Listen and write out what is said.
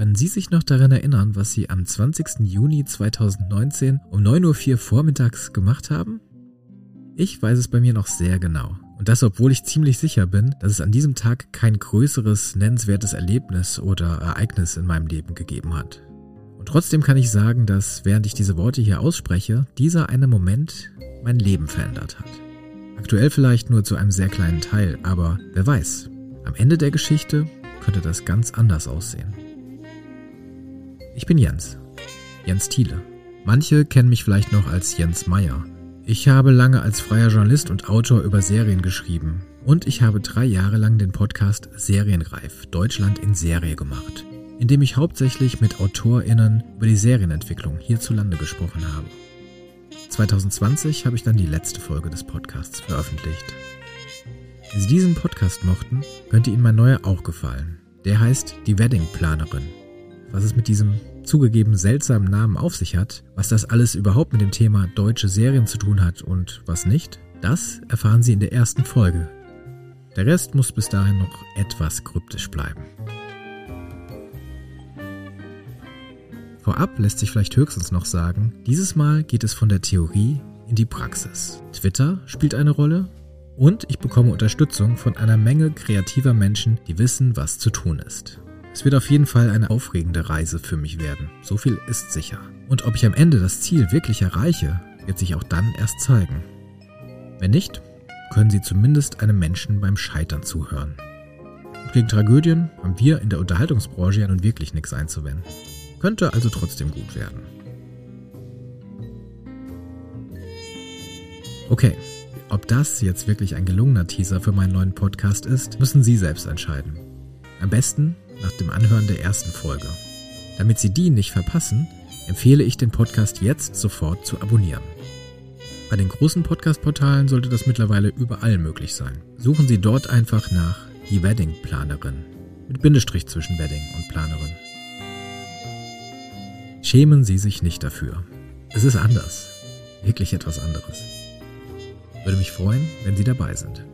Können Sie sich noch daran erinnern, was Sie am 20. Juni 2019 um 9.04 Uhr vormittags gemacht haben? Ich weiß es bei mir noch sehr genau. Und das, obwohl ich ziemlich sicher bin, dass es an diesem Tag kein größeres, nennenswertes Erlebnis oder Ereignis in meinem Leben gegeben hat. Und trotzdem kann ich sagen, dass während ich diese Worte hier ausspreche, dieser eine Moment mein Leben verändert hat. Aktuell vielleicht nur zu einem sehr kleinen Teil, aber wer weiß, am Ende der Geschichte könnte das ganz anders aussehen. Ich bin Jens, Jens Thiele. Manche kennen mich vielleicht noch als Jens Meyer. Ich habe lange als freier Journalist und Autor über Serien geschrieben und ich habe drei Jahre lang den Podcast Serienreif Deutschland in Serie gemacht, in dem ich hauptsächlich mit AutorInnen über die Serienentwicklung hierzulande gesprochen habe. 2020 habe ich dann die letzte Folge des Podcasts veröffentlicht. Wenn Sie diesen Podcast mochten, könnte Ihnen mein neuer auch gefallen. Der heißt Die Wedding Planerin. Was es mit diesem zugegeben seltsamen Namen auf sich hat, was das alles überhaupt mit dem Thema deutsche Serien zu tun hat und was nicht, das erfahren Sie in der ersten Folge. Der Rest muss bis dahin noch etwas kryptisch bleiben. Vorab lässt sich vielleicht höchstens noch sagen, dieses Mal geht es von der Theorie in die Praxis. Twitter spielt eine Rolle und ich bekomme Unterstützung von einer Menge kreativer Menschen, die wissen, was zu tun ist. Es wird auf jeden Fall eine aufregende Reise für mich werden. So viel ist sicher. Und ob ich am Ende das Ziel wirklich erreiche, wird sich auch dann erst zeigen. Wenn nicht, können Sie zumindest einem Menschen beim Scheitern zuhören. Und gegen Tragödien haben wir in der Unterhaltungsbranche ja nun wirklich nichts einzuwenden. Könnte also trotzdem gut werden. Okay, ob das jetzt wirklich ein gelungener Teaser für meinen neuen Podcast ist, müssen Sie selbst entscheiden. Am besten nach dem Anhören der ersten Folge. Damit Sie die nicht verpassen, empfehle ich den Podcast jetzt sofort zu abonnieren. Bei den großen Podcast-Portalen sollte das mittlerweile überall möglich sein. Suchen Sie dort einfach nach die Wedding-Planerin mit Bindestrich zwischen Wedding und Planerin. Schämen Sie sich nicht dafür. Es ist anders. Wirklich etwas anderes. Würde mich freuen, wenn Sie dabei sind.